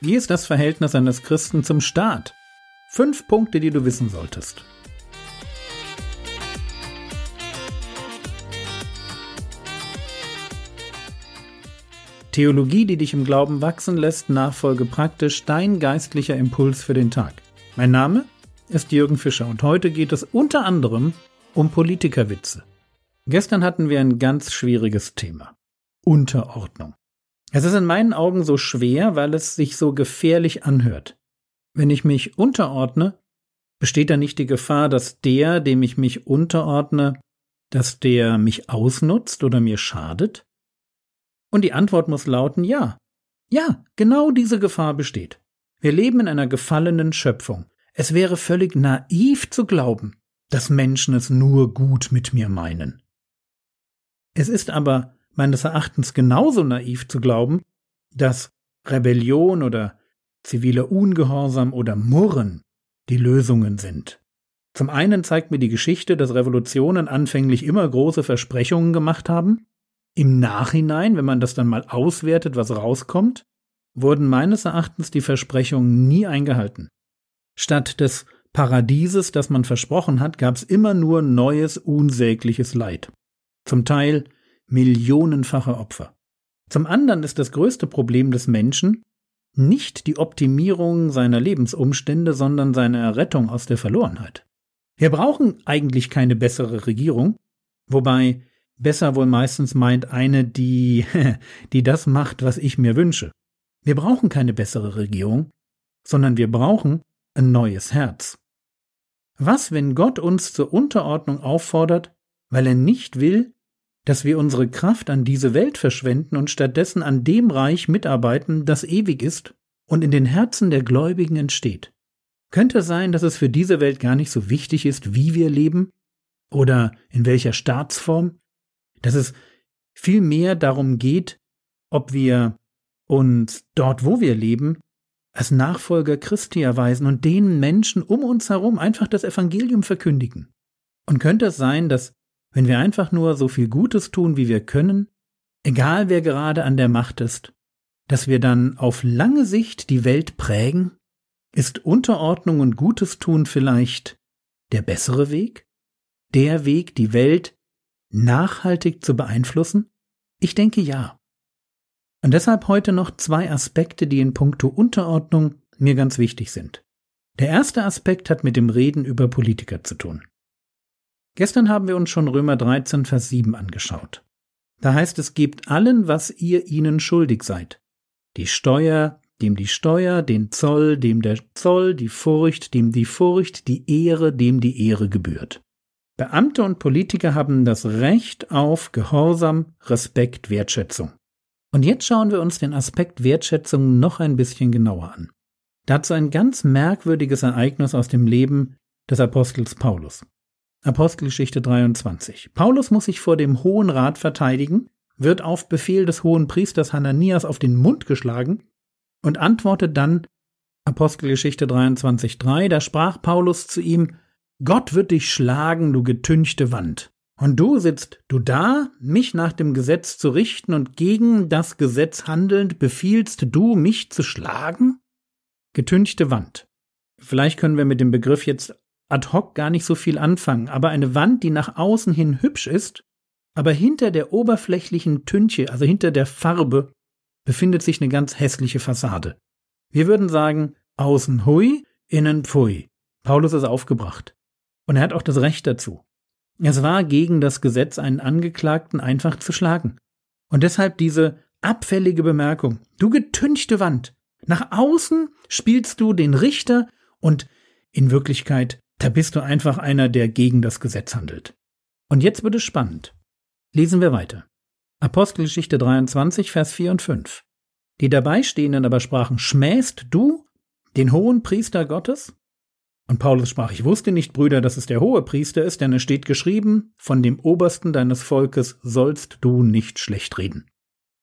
Wie ist das Verhältnis eines Christen zum Staat? Fünf Punkte, die du wissen solltest. Theologie, die dich im Glauben wachsen lässt, nachfolge praktisch dein geistlicher Impuls für den Tag. Mein Name ist Jürgen Fischer und heute geht es unter anderem um Politikerwitze. Gestern hatten wir ein ganz schwieriges Thema. Unterordnung. Es ist in meinen Augen so schwer, weil es sich so gefährlich anhört. Wenn ich mich unterordne, besteht da nicht die Gefahr, dass der, dem ich mich unterordne, dass der mich ausnutzt oder mir schadet? Und die Antwort muss lauten ja. Ja, genau diese Gefahr besteht. Wir leben in einer gefallenen Schöpfung. Es wäre völlig naiv zu glauben, dass Menschen es nur gut mit mir meinen. Es ist aber meines Erachtens genauso naiv zu glauben, dass Rebellion oder ziviler Ungehorsam oder Murren die Lösungen sind. Zum einen zeigt mir die Geschichte, dass Revolutionen anfänglich immer große Versprechungen gemacht haben. Im Nachhinein, wenn man das dann mal auswertet, was rauskommt, wurden meines Erachtens die Versprechungen nie eingehalten. Statt des Paradieses, das man versprochen hat, gab es immer nur neues, unsägliches Leid. Zum Teil millionenfache Opfer. Zum anderen ist das größte Problem des Menschen nicht die Optimierung seiner Lebensumstände, sondern seine Errettung aus der Verlorenheit. Wir brauchen eigentlich keine bessere Regierung, wobei besser wohl meistens meint eine, die, die das macht, was ich mir wünsche. Wir brauchen keine bessere Regierung, sondern wir brauchen ein neues Herz. Was, wenn Gott uns zur Unterordnung auffordert, weil er nicht will, dass wir unsere Kraft an diese Welt verschwenden und stattdessen an dem Reich mitarbeiten, das ewig ist und in den Herzen der Gläubigen entsteht. Könnte sein, dass es für diese Welt gar nicht so wichtig ist, wie wir leben oder in welcher Staatsform, dass es viel mehr darum geht, ob wir uns dort, wo wir leben, als Nachfolger Christi erweisen und den Menschen um uns herum einfach das Evangelium verkündigen. Und könnte es sein, dass wenn wir einfach nur so viel Gutes tun, wie wir können, egal wer gerade an der Macht ist, dass wir dann auf lange Sicht die Welt prägen? Ist Unterordnung und Gutes tun vielleicht der bessere Weg? Der Weg, die Welt nachhaltig zu beeinflussen? Ich denke ja. Und deshalb heute noch zwei Aspekte, die in puncto Unterordnung mir ganz wichtig sind. Der erste Aspekt hat mit dem Reden über Politiker zu tun. Gestern haben wir uns schon Römer 13, Vers 7 angeschaut. Da heißt es, gebt allen, was ihr ihnen schuldig seid. Die Steuer, dem die Steuer, den Zoll, dem der Zoll, die Furcht, dem die Furcht, die Ehre, dem die Ehre gebührt. Beamte und Politiker haben das Recht auf Gehorsam, Respekt, Wertschätzung. Und jetzt schauen wir uns den Aspekt Wertschätzung noch ein bisschen genauer an. Dazu ein ganz merkwürdiges Ereignis aus dem Leben des Apostels Paulus. Apostelgeschichte 23. Paulus muss sich vor dem Hohen Rat verteidigen, wird auf Befehl des hohen Priesters Hananias auf den Mund geschlagen und antwortet dann Apostelgeschichte 23.3, da sprach Paulus zu ihm, Gott wird dich schlagen, du getünchte Wand. Und du sitzt du da, mich nach dem Gesetz zu richten und gegen das Gesetz handelnd befiehlst du, mich zu schlagen? Getünchte Wand. Vielleicht können wir mit dem Begriff jetzt ad hoc gar nicht so viel anfangen, aber eine Wand, die nach außen hin hübsch ist, aber hinter der oberflächlichen Tünche, also hinter der Farbe, befindet sich eine ganz hässliche Fassade. Wir würden sagen, außen hui, innen pfui. Paulus ist aufgebracht. Und er hat auch das Recht dazu. Es war gegen das Gesetz, einen Angeklagten einfach zu schlagen. Und deshalb diese abfällige Bemerkung. Du getünchte Wand. Nach außen spielst du den Richter und in Wirklichkeit da bist du einfach einer, der gegen das Gesetz handelt. Und jetzt wird es spannend. Lesen wir weiter. Apostelgeschichte 23, Vers 4 und 5. Die Dabeistehenden aber sprachen, schmähst du den hohen Priester Gottes? Und Paulus sprach, ich wusste nicht, Brüder, dass es der hohe Priester ist, denn es steht geschrieben, von dem Obersten deines Volkes sollst du nicht schlecht reden.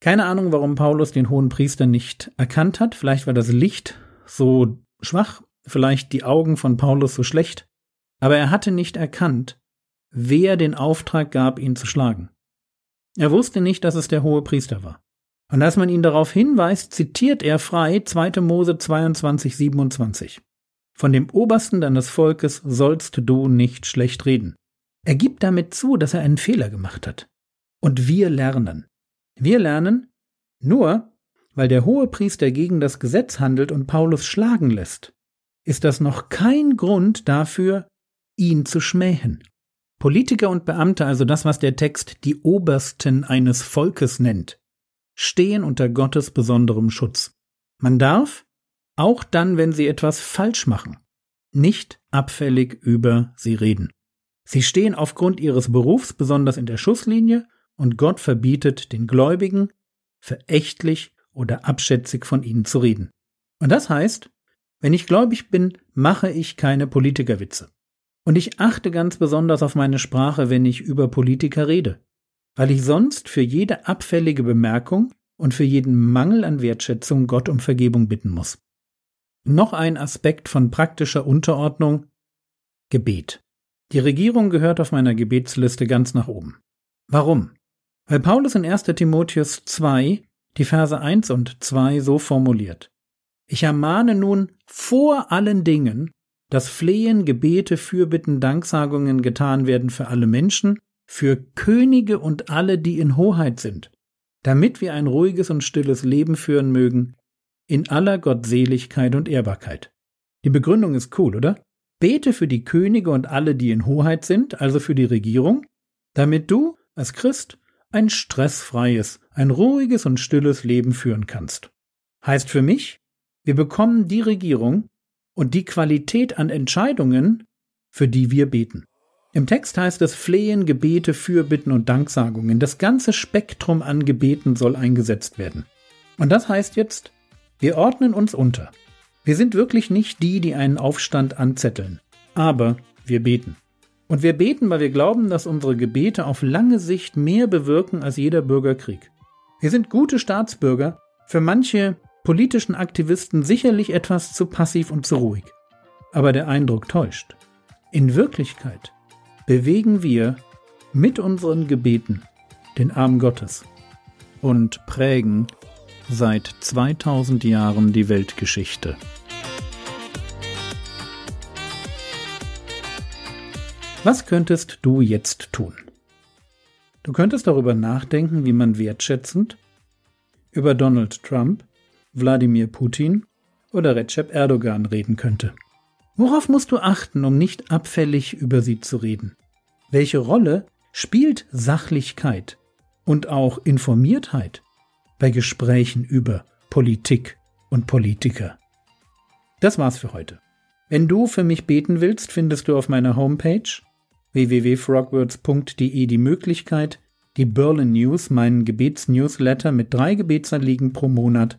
Keine Ahnung, warum Paulus den hohen Priester nicht erkannt hat, vielleicht war das Licht so schwach vielleicht die Augen von Paulus so schlecht, aber er hatte nicht erkannt, wer den Auftrag gab, ihn zu schlagen. Er wusste nicht, dass es der hohe Priester war. Und als man ihn darauf hinweist, zitiert er frei 2. Mose 22, 27. Von dem Obersten deines Volkes sollst du nicht schlecht reden. Er gibt damit zu, dass er einen Fehler gemacht hat. Und wir lernen. Wir lernen nur, weil der hohe Priester gegen das Gesetz handelt und Paulus schlagen lässt, ist das noch kein Grund dafür, ihn zu schmähen. Politiker und Beamte, also das, was der Text die Obersten eines Volkes nennt, stehen unter Gottes besonderem Schutz. Man darf, auch dann, wenn sie etwas falsch machen, nicht abfällig über sie reden. Sie stehen aufgrund ihres Berufs besonders in der Schusslinie und Gott verbietet den Gläubigen, verächtlich oder abschätzig von ihnen zu reden. Und das heißt, wenn ich gläubig bin, mache ich keine Politikerwitze. Und ich achte ganz besonders auf meine Sprache, wenn ich über Politiker rede, weil ich sonst für jede abfällige Bemerkung und für jeden Mangel an Wertschätzung Gott um Vergebung bitten muss. Noch ein Aspekt von praktischer Unterordnung Gebet. Die Regierung gehört auf meiner Gebetsliste ganz nach oben. Warum? Weil Paulus in 1. Timotheus 2 die Verse 1 und 2 so formuliert. Ich ermahne nun vor allen Dingen, dass Flehen, Gebete, Fürbitten, Danksagungen getan werden für alle Menschen, für Könige und alle, die in Hoheit sind, damit wir ein ruhiges und stilles Leben führen mögen, in aller Gottseligkeit und Ehrbarkeit. Die Begründung ist cool, oder? Bete für die Könige und alle, die in Hoheit sind, also für die Regierung, damit du als Christ ein stressfreies, ein ruhiges und stilles Leben führen kannst. Heißt für mich, wir bekommen die Regierung und die Qualität an Entscheidungen, für die wir beten. Im Text heißt es Flehen, Gebete, Fürbitten und Danksagungen. Das ganze Spektrum an Gebeten soll eingesetzt werden. Und das heißt jetzt, wir ordnen uns unter. Wir sind wirklich nicht die, die einen Aufstand anzetteln. Aber wir beten. Und wir beten, weil wir glauben, dass unsere Gebete auf lange Sicht mehr bewirken als jeder Bürgerkrieg. Wir sind gute Staatsbürger, für manche politischen Aktivisten sicherlich etwas zu passiv und zu ruhig. Aber der Eindruck täuscht. In Wirklichkeit bewegen wir mit unseren Gebeten den Arm Gottes und prägen seit 2000 Jahren die Weltgeschichte. Was könntest du jetzt tun? Du könntest darüber nachdenken, wie man wertschätzend über Donald Trump, Wladimir Putin oder Recep Erdogan reden könnte. Worauf musst du achten, um nicht abfällig über sie zu reden? Welche Rolle spielt Sachlichkeit und auch Informiertheit bei Gesprächen über Politik und Politiker? Das war's für heute. Wenn du für mich beten willst, findest du auf meiner Homepage www.frogwords.de die Möglichkeit, die Berlin News, meinen Gebetsnewsletter mit drei Gebetsanliegen pro Monat